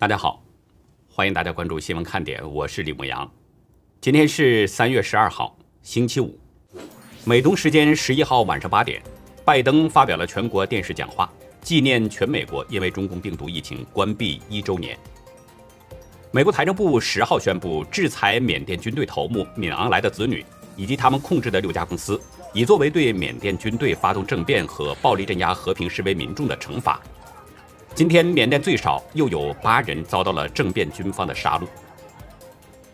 大家好，欢迎大家关注新闻看点，我是李牧阳。今天是三月十二号，星期五。美东时间十一号晚上八点，拜登发表了全国电视讲话，纪念全美国因为中共病毒疫情关闭一周年。美国财政部十号宣布，制裁缅甸军队头目敏昂莱的子女以及他们控制的六家公司，以作为对缅甸军队发动政变和暴力镇压和平示威民众的惩罚。今天，缅甸最少又有八人遭到了政变军方的杀戮。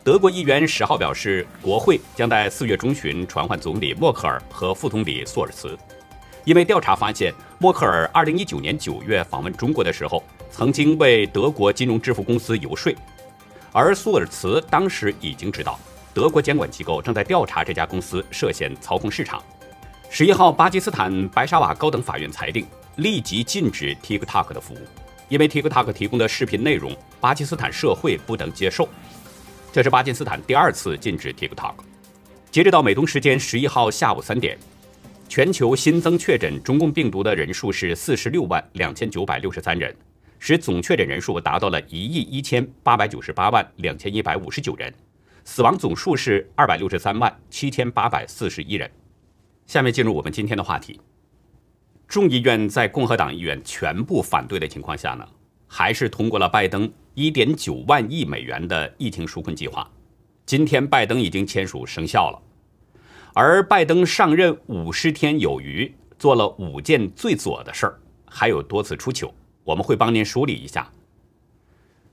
德国议员十号表示，国会将在四月中旬传唤总理默克尔和副总理索尔茨，因为调查发现，默克尔二零一九年九月访问中国的时候，曾经为德国金融支付公司游说，而索尔茨当时已经知道德国监管机构正在调查这家公司涉嫌操控市场。十一号，巴基斯坦白沙瓦高等法院裁定。立即禁止 TikTok 的服务，因为 TikTok 提供的视频内容，巴基斯坦社会不能接受。这是巴基斯坦第二次禁止 TikTok。截止到美东时间十一号下午三点，全球新增确诊中共病毒的人数是四十六万两千九百六十三人，使总确诊人数达到了一亿一千八百九十八万两千一百五十九人，死亡总数是二百六十三万七千八百四十一人。下面进入我们今天的话题。众议院在共和党议员全部反对的情况下呢，还是通过了拜登1.9万亿美元的疫情纾困计划。今天拜登已经签署生效了，而拜登上任五十天有余，做了五件最左的事儿，还有多次出糗。我们会帮您梳理一下。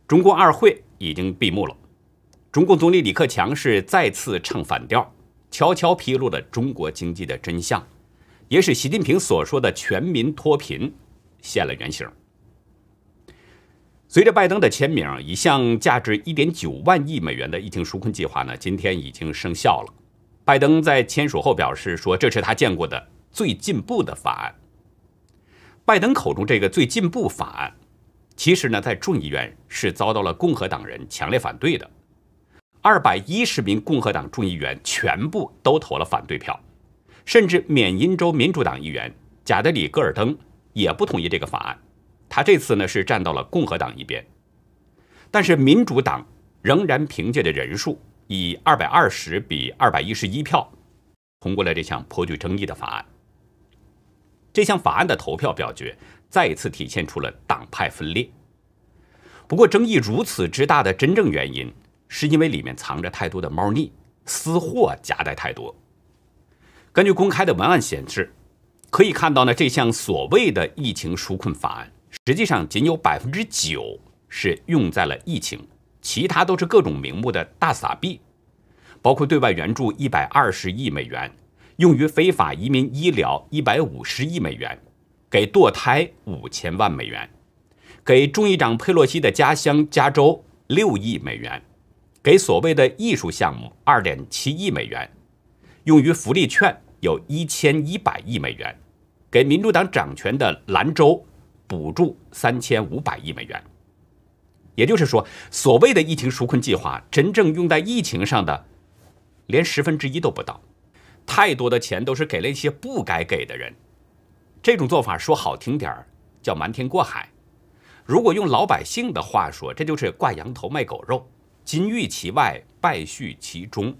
中共二会已经闭幕了，中共总理李克强是再次唱反调，悄悄披露了中国经济的真相。也使习近平所说的全民脱贫现了原形。随着拜登的签名，一项价值一点九万亿美元的疫情纾困计划呢，今天已经生效了。拜登在签署后表示说，这是他见过的最进步的法案。拜登口中这个最进步法案，其实呢，在众议院是遭到了共和党人强烈反对的，二百一十名共和党众议员全部都投了反对票。甚至缅因州民主党议员贾德里·戈尔登也不同意这个法案，他这次呢是站到了共和党一边，但是民主党仍然凭借着人数，以二百二十比二百一十一票通过了这项颇具争议的法案。这项法案的投票表决再一次体现出了党派分裂。不过，争议如此之大的真正原因，是因为里面藏着太多的猫腻，私货夹带太多。根据公开的文案显示，可以看到呢，这项所谓的疫情纾困法案，实际上仅有百分之九是用在了疫情，其他都是各种名目的大撒币，包括对外援助一百二十亿美元，用于非法移民医疗一百五十亿美元，给堕胎五千万美元，给众议长佩洛西的家乡加州六亿美元，给所谓的艺术项目二点七亿美元。用于福利券有一千一百亿美元，给民主党掌权的兰州补助三千五百亿美元。也就是说，所谓的疫情纾困计划，真正用在疫情上的，连十分之一都不到。太多的钱都是给了一些不该给的人。这种做法说好听点儿叫瞒天过海，如果用老百姓的话说，这就是挂羊头卖狗肉，金玉其外，败絮其中。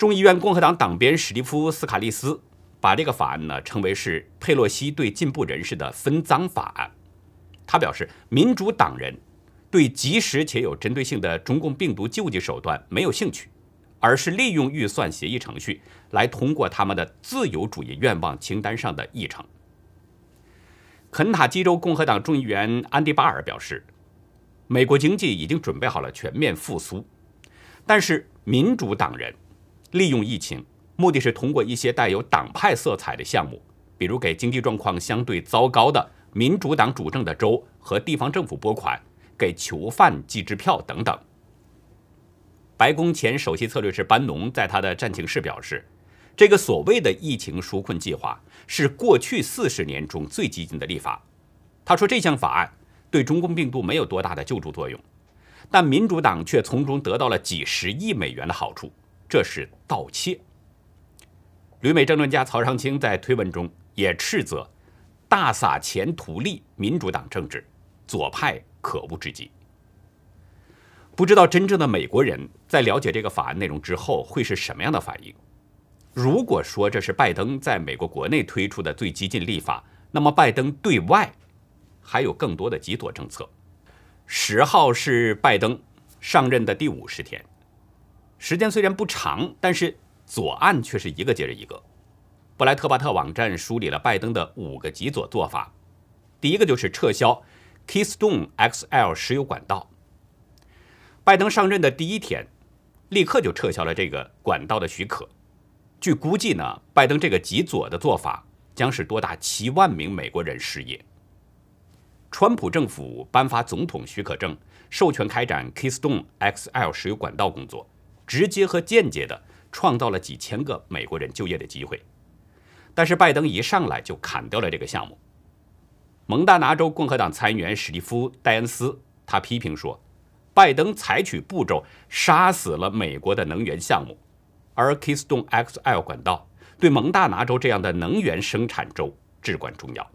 众议院共和党党鞭史蒂夫·斯卡利斯把这个法案呢称为是佩洛西对进步人士的分赃法案。他表示，民主党人对及时且有针对性的中共病毒救济手段没有兴趣，而是利用预算协议程序来通过他们的自由主义愿望清单上的议程。肯塔基州共和党众议员安迪·巴尔表示，美国经济已经准备好了全面复苏，但是民主党人。利用疫情，目的是通过一些带有党派色彩的项目，比如给经济状况相对糟糕的民主党主政的州和地方政府拨款，给囚犯寄支票等等。白宫前首席策略师班农在他的战情室表示，这个所谓的疫情纾困计划是过去四十年中最激进的立法。他说，这项法案对中共病毒没有多大的救助作用，但民主党却从中得到了几十亿美元的好处。这是盗窃。旅美政论家曹长青在推文中也斥责大撒钱图利民主党政治，左派可恶至极。不知道真正的美国人在了解这个法案内容之后会是什么样的反应？如果说这是拜登在美国国内推出的最激进立法，那么拜登对外还有更多的极左政策。十号是拜登上任的第五十天，时间虽然不长，但是左岸却是一个接着一个。布莱特巴特网站梳理了拜登的五个极左做法，第一个就是撤销 Keystone XL 石油管道。拜登上任的第一天，立刻就撤销了这个管道的许可。据估计呢，拜登这个极左的做法将使多达七万名美国人失业。川普政府颁发总统许可证，授权开展 Keystone XL 石油管道工作，直接和间接的创造了几千个美国人就业的机会。但是拜登一上来就砍掉了这个项目。蒙大拿州共和党参议员史蒂夫·戴恩斯他批评说，拜登采取步骤杀死了美国的能源项目，而 Keystone XL 管道对蒙大拿州这样的能源生产州至关重要。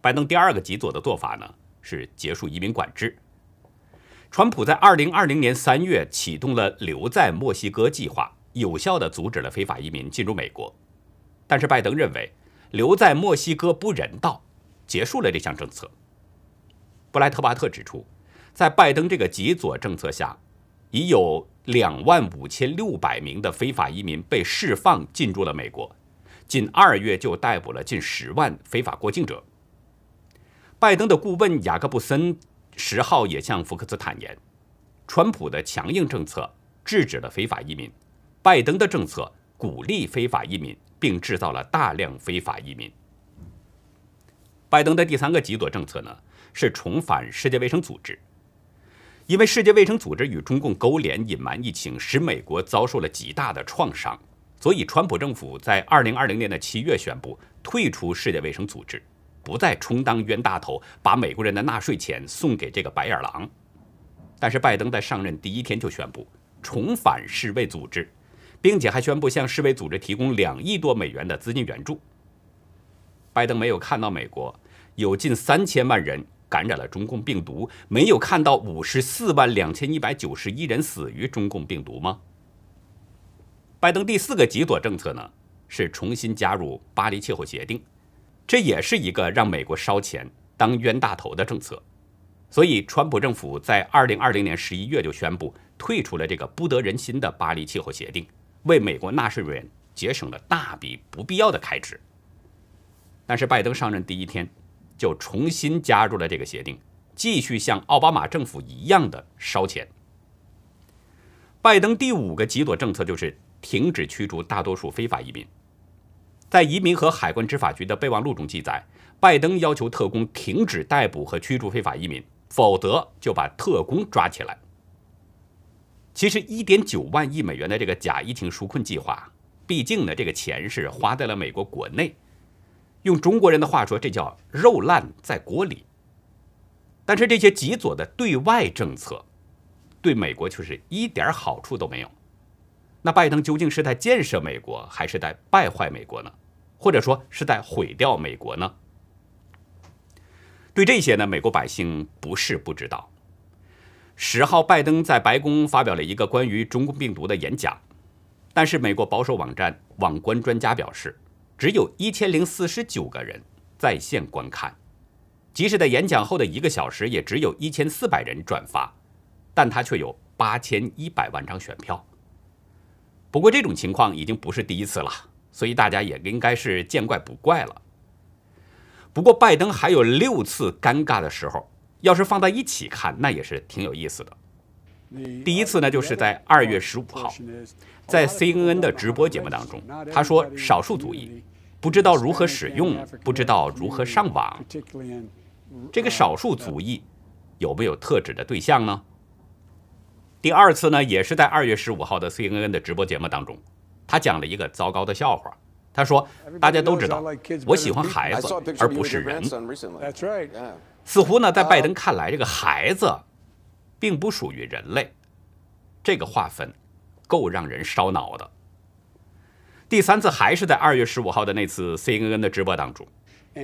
拜登第二个极左的做法呢，是结束移民管制。川普在2020年3月启动了留在墨西哥计划，有效地阻止了非法移民进入美国。但是拜登认为留在墨西哥不人道，结束了这项政策。布莱特巴特指出，在拜登这个极左政策下，已有两万五千六百名的非法移民被释放进入了美国，仅二月就逮捕了近十万非法过境者。拜登的顾问雅各布森十号也向福克斯坦言，川普的强硬政策制止了非法移民，拜登的政策鼓励非法移民。并制造了大量非法移民。拜登的第三个极左政策呢，是重返世界卫生组织。因为世界卫生组织与中共勾连隐瞒疫情，使美国遭受了极大的创伤，所以川普政府在二零二零年的七月宣布退出世界卫生组织，不再充当冤大头，把美国人的纳税钱送给这个白眼狼。但是拜登在上任第一天就宣布重返世卫组织。并且还宣布向世卫组织提供两亿多美元的资金援助。拜登没有看到美国有近三千万人感染了中共病毒，没有看到五十四万两千一百九十一人死于中共病毒吗？拜登第四个极左政策呢，是重新加入巴黎气候协定，这也是一个让美国烧钱当冤大头的政策。所以，川普政府在二零二零年十一月就宣布退出了这个不得人心的巴黎气候协定。为美国纳税人节省了大笔不必要的开支，但是拜登上任第一天就重新加入了这个协定，继续像奥巴马政府一样的烧钱。拜登第五个极左政策就是停止驱逐大多数非法移民。在移民和海关执法局的备忘录中记载，拜登要求特工停止逮捕和驱逐非法移民，否则就把特工抓起来。其实，一点九万亿美元的这个假疫情纾困计划，毕竟呢，这个钱是花在了美国国内。用中国人的话说，这叫肉烂在锅里。但是这些极左的对外政策，对美国却是一点好处都没有。那拜登究竟是在建设美国，还是在败坏美国呢？或者说是在毁掉美国呢？对这些呢，美国百姓不是不知道。十号，拜登在白宫发表了一个关于中共病毒的演讲，但是美国保守网站网关专家表示，只有一千零四十九个人在线观看，即使在演讲后的一个小时，也只有一千四百人转发，但他却有八千一百万张选票。不过这种情况已经不是第一次了，所以大家也应该是见怪不怪了。不过拜登还有六次尴尬的时候。要是放在一起看，那也是挺有意思的。第一次呢，就是在二月十五号，在 CNN 的直播节目当中，他说少数族裔不知道如何使用，不知道如何上网。这个少数族裔有没有特指的对象呢？第二次呢，也是在二月十五号的 CNN 的直播节目当中，他讲了一个糟糕的笑话。他说：“大家都知道，我喜欢孩子，而不是人。”似乎呢，在拜登看来，这个孩子并不属于人类，这个划分够让人烧脑的。第三次还是在二月十五号的那次 CNN 的直播当中，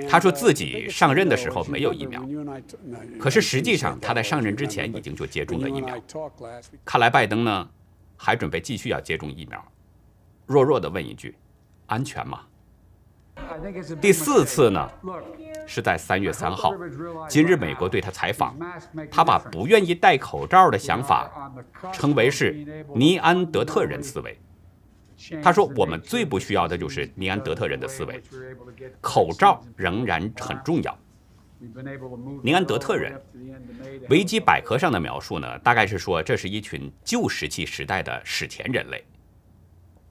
他说自己上任的时候没有疫苗，可是实际上他在上任之前已经就接种了疫苗。看来拜登呢还准备继续要接种疫苗。弱弱的问一句：安全吗？第四次呢是在三月三号，今日美国对他采访，他把不愿意戴口罩的想法称为是尼安德特人思维。他说：“我们最不需要的就是尼安德特人的思维，口罩仍然很重要。”尼安德特人，维基百科上的描述呢，大概是说这是一群旧石器时代的史前人类。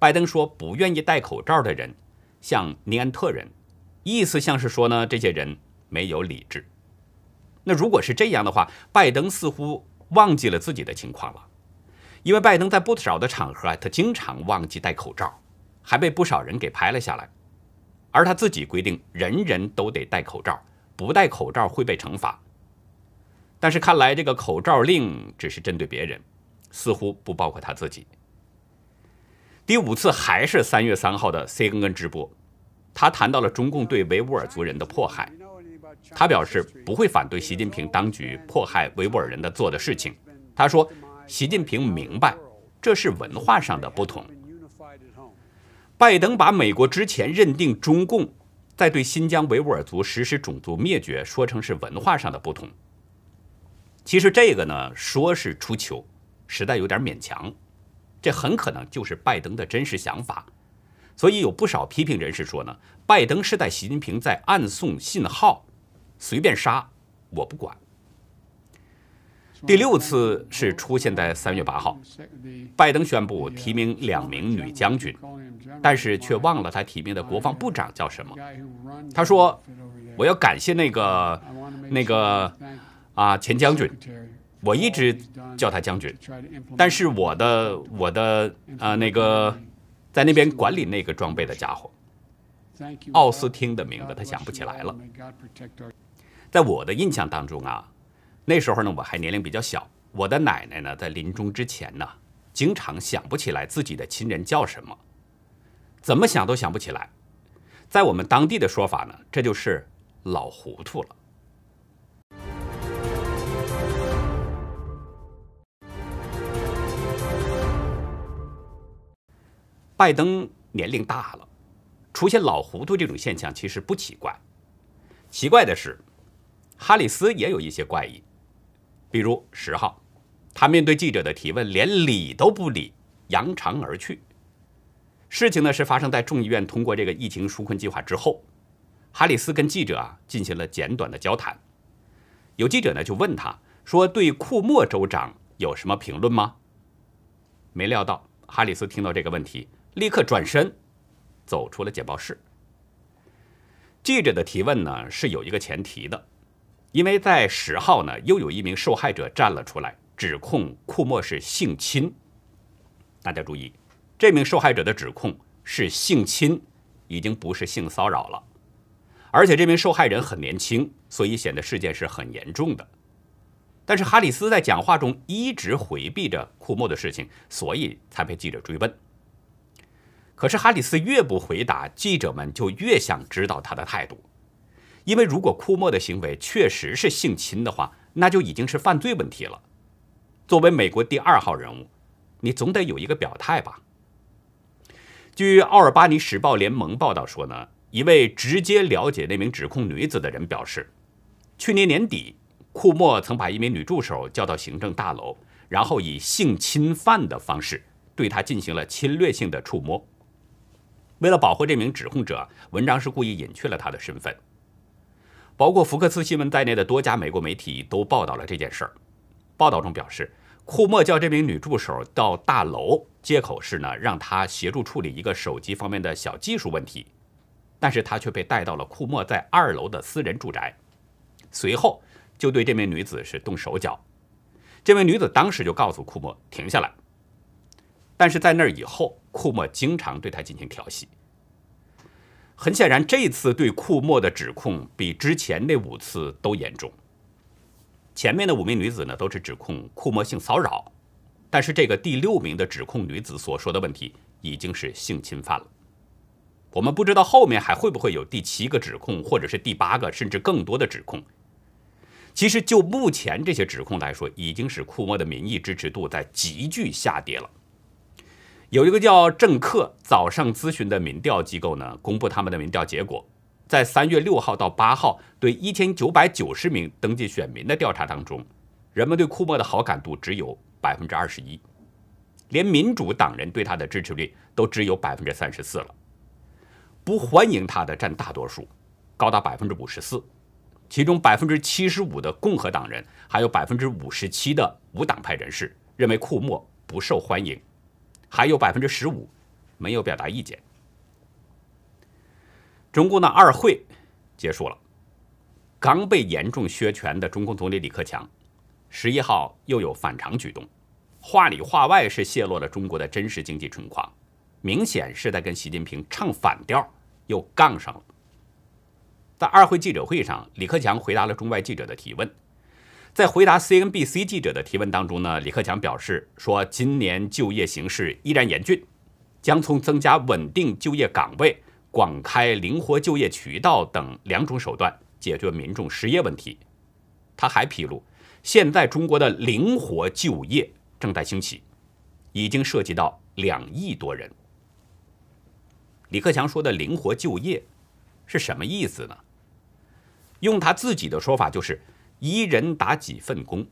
拜登说不愿意戴口罩的人像尼安特人，意思像是说呢，这些人没有理智。那如果是这样的话，拜登似乎忘记了自己的情况了。因为拜登在不少的场合啊，他经常忘记戴口罩，还被不少人给拍了下来。而他自己规定，人人都得戴口罩，不戴口罩会被惩罚。但是看来这个口罩令只是针对别人，似乎不包括他自己。第五次还是三月三号的 CNN 直播，他谈到了中共对维吾尔族人的迫害，他表示不会反对习近平当局迫害维吾尔人的做的事情。他说。习近平明白，这是文化上的不同。拜登把美国之前认定中共在对新疆维吾尔族实施种族灭绝说成是文化上的不同。其实这个呢，说是出糗，实在有点勉强。这很可能就是拜登的真实想法。所以有不少批评人士说呢，拜登是在习近平在暗送信号，随便杀我不管。第六次是出现在三月八号，拜登宣布提名两名女将军，但是却忘了他提名的国防部长叫什么。他说：“我要感谢那个那个啊前将军，我一直叫他将军，但是我的我的啊那个在那边管理那个装备的家伙，奥斯汀的名字他想不起来了。在我的印象当中啊。”那时候呢，我还年龄比较小。我的奶奶呢，在临终之前呢，经常想不起来自己的亲人叫什么，怎么想都想不起来。在我们当地的说法呢，这就是老糊涂了。拜登年龄大了，出现老糊涂这种现象其实不奇怪。奇怪的是，哈里斯也有一些怪异。比如十号，他面对记者的提问连理都不理，扬长而去。事情呢是发生在众议院通过这个疫情纾困计划之后，哈里斯跟记者啊进行了简短的交谈。有记者呢就问他说：“对库莫州长有什么评论吗？”没料到哈里斯听到这个问题，立刻转身走出了简报室。记者的提问呢是有一个前提的。因为在十号呢，又有一名受害者站了出来，指控库莫是性侵。大家注意，这名受害者的指控是性侵，已经不是性骚扰了。而且这名受害人很年轻，所以显得事件是很严重的。但是哈里斯在讲话中一直回避着库莫的事情，所以才被记者追问。可是哈里斯越不回答，记者们就越想知道他的态度。因为如果库莫的行为确实是性侵的话，那就已经是犯罪问题了。作为美国第二号人物，你总得有一个表态吧？据奥尔巴尼时报联盟报道说呢，一位直接了解那名指控女子的人表示，去年年底，库莫曾把一名女助手叫到行政大楼，然后以性侵犯的方式对她进行了侵略性的触摸。为了保护这名指控者，文章是故意隐去了他的身份。包括福克斯新闻在内的多家美国媒体都报道了这件事儿。报道中表示，库莫叫这名女助手到大楼，借口是呢让她协助处理一个手机方面的小技术问题，但是她却被带到了库莫在二楼的私人住宅，随后就对这名女子是动手脚。这名女子当时就告诉库莫停下来，但是在那以后，库莫经常对他进行调戏。很显然，这次对库莫的指控比之前那五次都严重。前面的五名女子呢，都是指控库莫性骚扰，但是这个第六名的指控女子所说的问题已经是性侵犯了。我们不知道后面还会不会有第七个指控，或者是第八个，甚至更多的指控。其实就目前这些指控来说，已经使库莫的民意支持度在急剧下跌了。有一个叫政客早上咨询的民调机构呢，公布他们的民调结果，在三月六号到八号对一千九百九十名登记选民的调查当中，人们对库莫的好感度只有百分之二十一，连民主党人对他的支持率都只有百分之三十四了。不欢迎他的占大多数，高达百分之五十四，其中百分之七十五的共和党人，还有百分之五十七的无党派人士认为库莫不受欢迎，还有百分之十五没有表达意见。中共的二会结束了，刚被严重削权的中共总理李克强，十一号又有反常举动，话里话外是泄露了中国的真实经济状况。明显是在跟习近平唱反调，又杠上了。在二会记者会上，李克强回答了中外记者的提问。在回答 CNBC 记者的提问当中呢，李克强表示说，今年就业形势依然严峻，将从增加稳定就业岗位、广开灵活就业渠道等两种手段解决民众失业问题。他还披露，现在中国的灵活就业正在兴起，已经涉及到两亿多人。李克强说的“灵活就业”是什么意思呢？用他自己的说法，就是一人打几份工。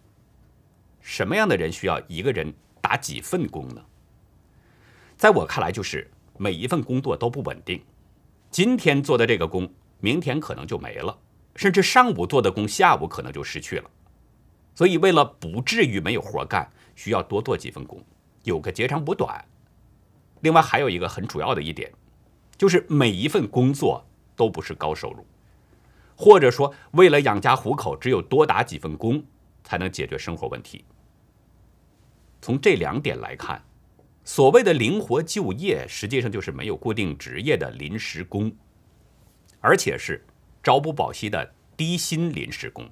什么样的人需要一个人打几份工呢？在我看来，就是每一份工作都不稳定。今天做的这个工，明天可能就没了，甚至上午做的工，下午可能就失去了。所以，为了不至于没有活干，需要多做几份工，有个截长补短。另外，还有一个很主要的一点。就是每一份工作都不是高收入，或者说为了养家糊口，只有多打几份工才能解决生活问题。从这两点来看，所谓的灵活就业，实际上就是没有固定职业的临时工，而且是朝不保夕的低薪临时工。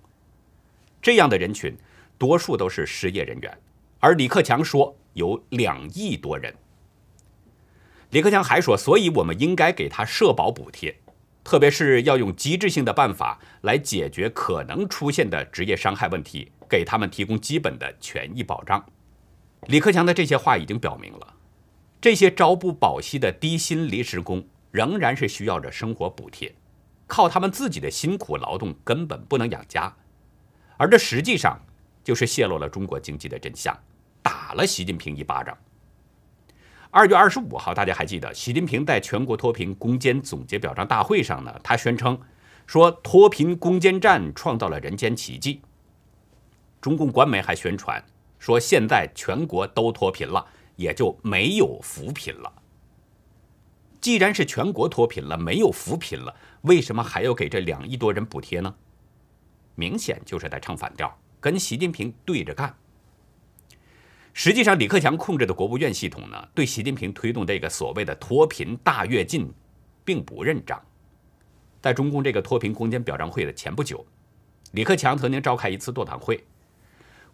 这样的人群，多数都是失业人员，而李克强说有两亿多人。李克强还说，所以我们应该给他社保补贴，特别是要用机制性的办法来解决可能出现的职业伤害问题，给他们提供基本的权益保障。李克强的这些话已经表明了，这些朝不保夕的低薪临时工仍然是需要着生活补贴，靠他们自己的辛苦劳动根本不能养家，而这实际上就是泄露了中国经济的真相，打了习近平一巴掌。二月二十五号，大家还记得，习近平在全国脱贫攻坚总结表彰大会上呢，他宣称说脱贫攻坚战创造了人间奇迹。中共官媒还宣传说，现在全国都脱贫了，也就没有扶贫了。既然是全国脱贫了，没有扶贫了，为什么还要给这两亿多人补贴呢？明显就是在唱反调，跟习近平对着干。实际上，李克强控制的国务院系统呢，对习近平推动这个所谓的脱贫大跃进，并不认账。在中共这个脱贫攻坚表彰会的前不久，李克强曾经召开一次座谈会。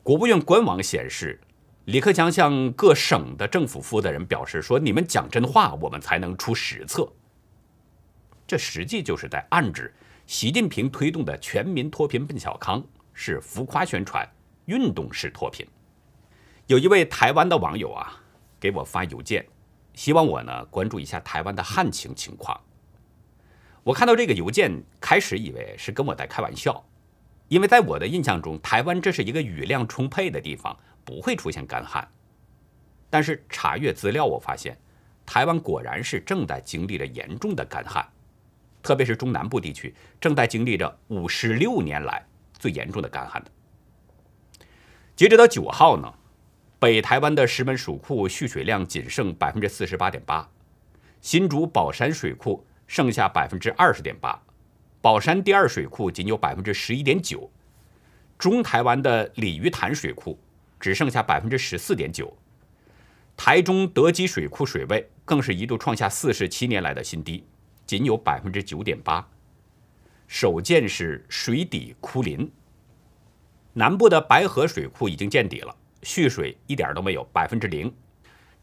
国务院官网显示，李克强向各省的政府负责人表示说：“你们讲真话，我们才能出实策。”这实际就是在暗指，习近平推动的全民脱贫奔小康是浮夸宣传，运动式脱贫。有一位台湾的网友啊，给我发邮件，希望我呢关注一下台湾的旱情情况。我看到这个邮件，开始以为是跟我在开玩笑，因为在我的印象中，台湾这是一个雨量充沛的地方，不会出现干旱。但是查阅资料，我发现台湾果然是正在经历着严重的干旱，特别是中南部地区正在经历着五十六年来最严重的干旱的。截止到九号呢。北台湾的石门水库蓄水量仅剩百分之四十八点八，新竹宝山水库剩下百分之二十点八，宝山第二水库仅有百分之十一点九，中台湾的鲤鱼潭水库只剩下百分之十四点九，台中德基水库水位更是一度创下四十七年来的新低，仅有百分之九点八，首见是水底枯林。南部的白河水库已经见底了。蓄水一点都没有，百分之零。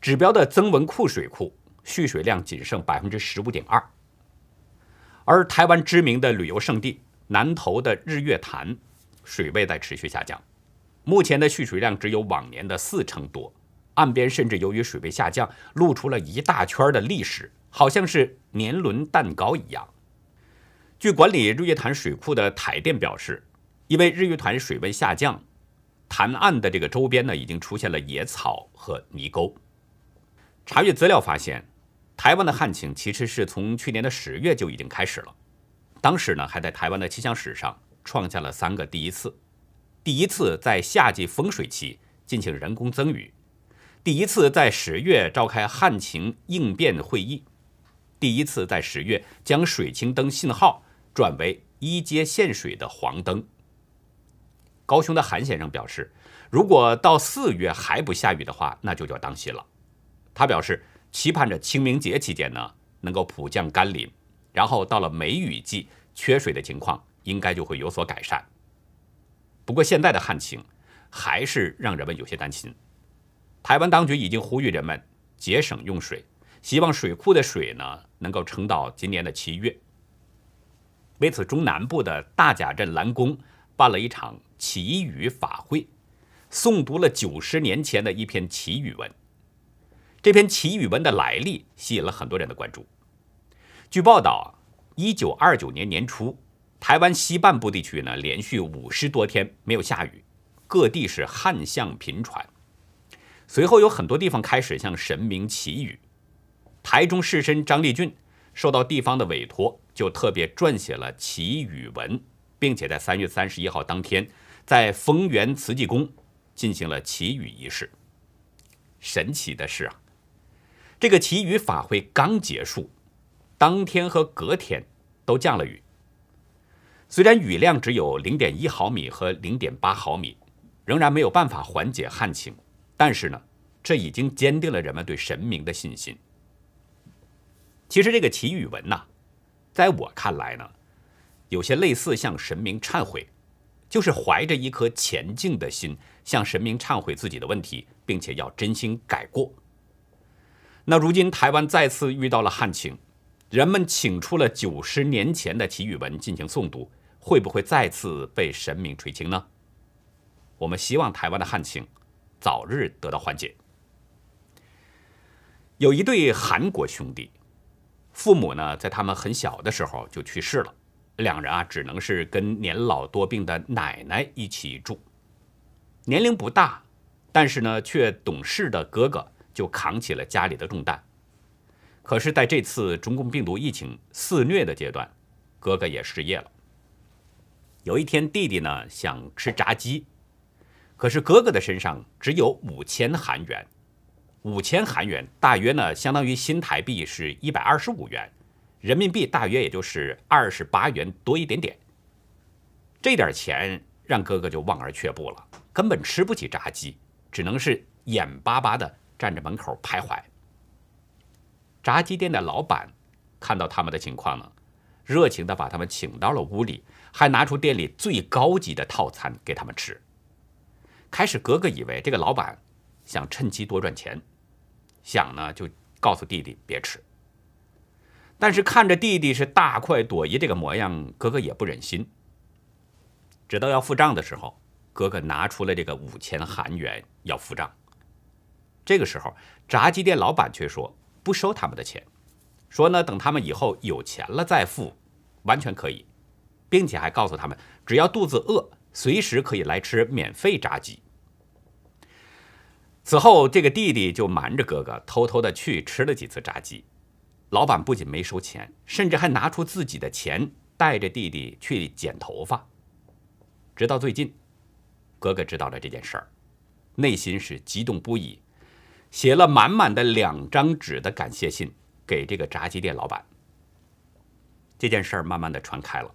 指标的曾文库水库蓄水量仅剩百分之十五点二，而台湾知名的旅游胜地南投的日月潭，水位在持续下降，目前的蓄水量只有往年的四成多，岸边甚至由于水位下降，露出了一大圈的历史，好像是年轮蛋糕一样。据管理日月潭水库的台电表示，因为日月潭水位下降，潭岸的这个周边呢已经出现了野草和泥沟。查阅资料发现。台湾的旱情其实是从去年的十月就已经开始了，当时呢还在台湾的气象史上创下了三个第一次：第一次在夏季丰水期进行人工增雨；第一次在十月召开旱情应变会议；第一次在十月将水情灯信号转为一阶限水的黄灯。高雄的韩先生表示，如果到四月还不下雨的话，那就要当心了。他表示。期盼着清明节期间呢，能够普降甘霖，然后到了梅雨季，缺水的情况应该就会有所改善。不过现在的旱情还是让人们有些担心。台湾当局已经呼吁人们节省用水，希望水库的水呢能够撑到今年的七月。为此，中南部的大甲镇蓝宫办了一场祈雨法会，诵读了九十年前的一篇祈雨文。这篇祈雨文的来历吸引了很多人的关注。据报道，一九二九年年初，台湾西半部地区呢连续五十多天没有下雨，各地是旱象频传。随后有很多地方开始向神明祈雨。台中士绅张立俊受到地方的委托，就特别撰写了祈雨文，并且在三月三十一号当天，在丰源慈济宫进行了祈雨仪式。神奇的是啊！这个祈雨法会刚结束，当天和隔天都降了雨。虽然雨量只有零点一毫米和零点八毫米，仍然没有办法缓解旱情，但是呢，这已经坚定了人们对神明的信心。其实这个祈雨文呐，在我看来呢，有些类似向神明忏悔，就是怀着一颗虔敬的心向神明忏悔自己的问题，并且要真心改过。那如今台湾再次遇到了旱情，人们请出了九十年前的祈雨文进行诵读，会不会再次被神明垂青呢？我们希望台湾的旱情早日得到缓解。有一对韩国兄弟，父母呢在他们很小的时候就去世了，两人啊只能是跟年老多病的奶奶一起住。年龄不大，但是呢却懂事的哥哥。就扛起了家里的重担，可是，在这次中共病毒疫情肆虐的阶段，哥哥也失业了。有一天，弟弟呢想吃炸鸡，可是哥哥的身上只有五千韩元，五千韩元大约呢相当于新台币是一百二十五元，人民币大约也就是二十八元多一点点。这点钱让哥哥就望而却步了，根本吃不起炸鸡，只能是眼巴巴的。站着门口徘徊。炸鸡店的老板看到他们的情况呢，热情地把他们请到了屋里，还拿出店里最高级的套餐给他们吃。开始，哥哥以为这个老板想趁机多赚钱，想呢就告诉弟弟别吃。但是看着弟弟是大快朵颐这个模样，哥哥也不忍心。直到要付账的时候，哥哥拿出了这个五千韩元要付账。这个时候，炸鸡店老板却说不收他们的钱，说呢等他们以后有钱了再付，完全可以，并且还告诉他们，只要肚子饿，随时可以来吃免费炸鸡。此后，这个弟弟就瞒着哥哥，偷偷的去吃了几次炸鸡。老板不仅没收钱，甚至还拿出自己的钱带着弟弟去剪头发。直到最近，哥哥知道了这件事儿，内心是激动不已。写了满满的两张纸的感谢信给这个炸鸡店老板。这件事儿慢慢的传开了，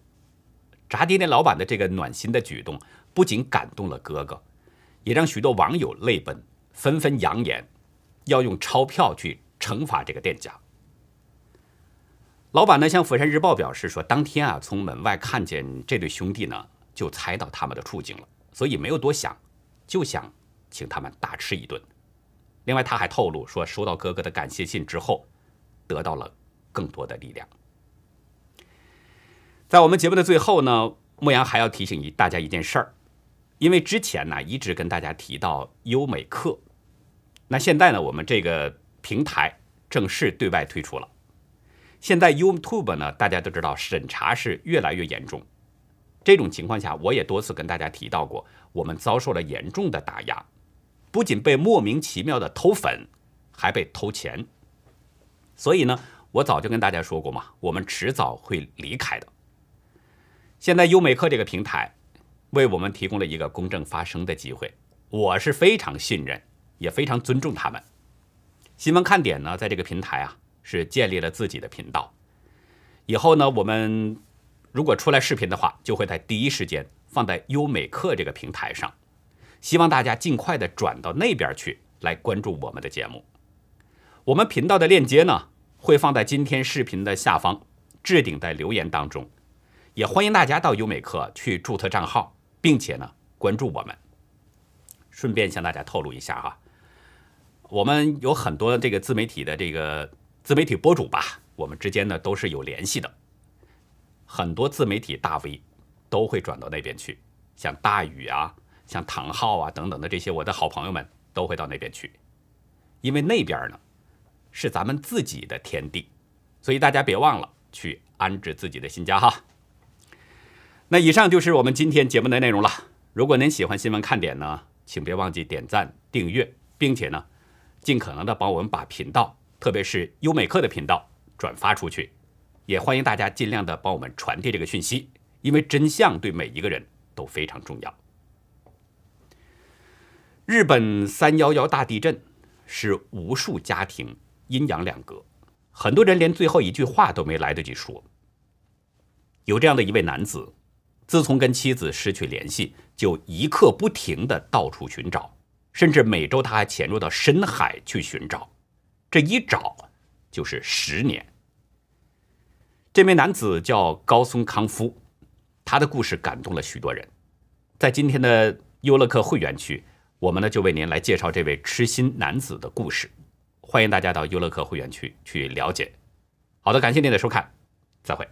炸鸡店老板的这个暖心的举动不仅感动了哥哥，也让许多网友泪奔，纷纷扬言要用钞票去惩罚这个店家。老板呢向《佛山日报》表示说，当天啊从门外看见这对兄弟呢，就猜到他们的处境了，所以没有多想，就想请他们大吃一顿。另外，他还透露说，收到哥哥的感谢信之后，得到了更多的力量。在我们节目的最后呢，牧羊还要提醒一大家一件事儿，因为之前呢一直跟大家提到优美客，那现在呢我们这个平台正式对外推出了。现在 YouTube 呢大家都知道审查是越来越严重，这种情况下我也多次跟大家提到过，我们遭受了严重的打压，不仅被莫名其妙的偷粉，还被偷钱。所以呢，我早就跟大家说过嘛，我们迟早会离开的。现在优美客这个平台为我们提供了一个公正发声的机会，我是非常信任，也非常尊重他们。新闻看点呢，在这个平台啊是建立了自己的频道，以后呢，我们如果出来视频的话，就会在第一时间放在优美课这个平台上，希望大家尽快的转到那边去来关注我们的节目。我们频道的链接呢，会放在今天视频的下方置顶在留言当中。也欢迎大家到优美课去注册账号，并且呢关注我们。顺便向大家透露一下哈，我们有很多这个自媒体的这个自媒体博主吧，我们之间呢都是有联系的。很多自媒体大 V 都会转到那边去，像大宇啊、像唐昊啊等等的这些我的好朋友们都会到那边去，因为那边呢是咱们自己的天地，所以大家别忘了去安置自己的新家哈。那以上就是我们今天节目的内容了。如果您喜欢新闻看点呢，请别忘记点赞、订阅，并且呢，尽可能的帮我们把频道，特别是优美课的频道转发出去。也欢迎大家尽量的帮我们传递这个讯息，因为真相对每一个人都非常重要。日本三幺幺大地震是无数家庭阴阳两隔，很多人连最后一句话都没来得及说。有这样的一位男子。自从跟妻子失去联系，就一刻不停的到处寻找，甚至每周他还潜入到深海去寻找，这一找就是十年。这名男子叫高松康夫，他的故事感动了许多人。在今天的优乐客会员区，我们呢就为您来介绍这位痴心男子的故事，欢迎大家到优乐客会员区去了解。好的，感谢您的收看，再会。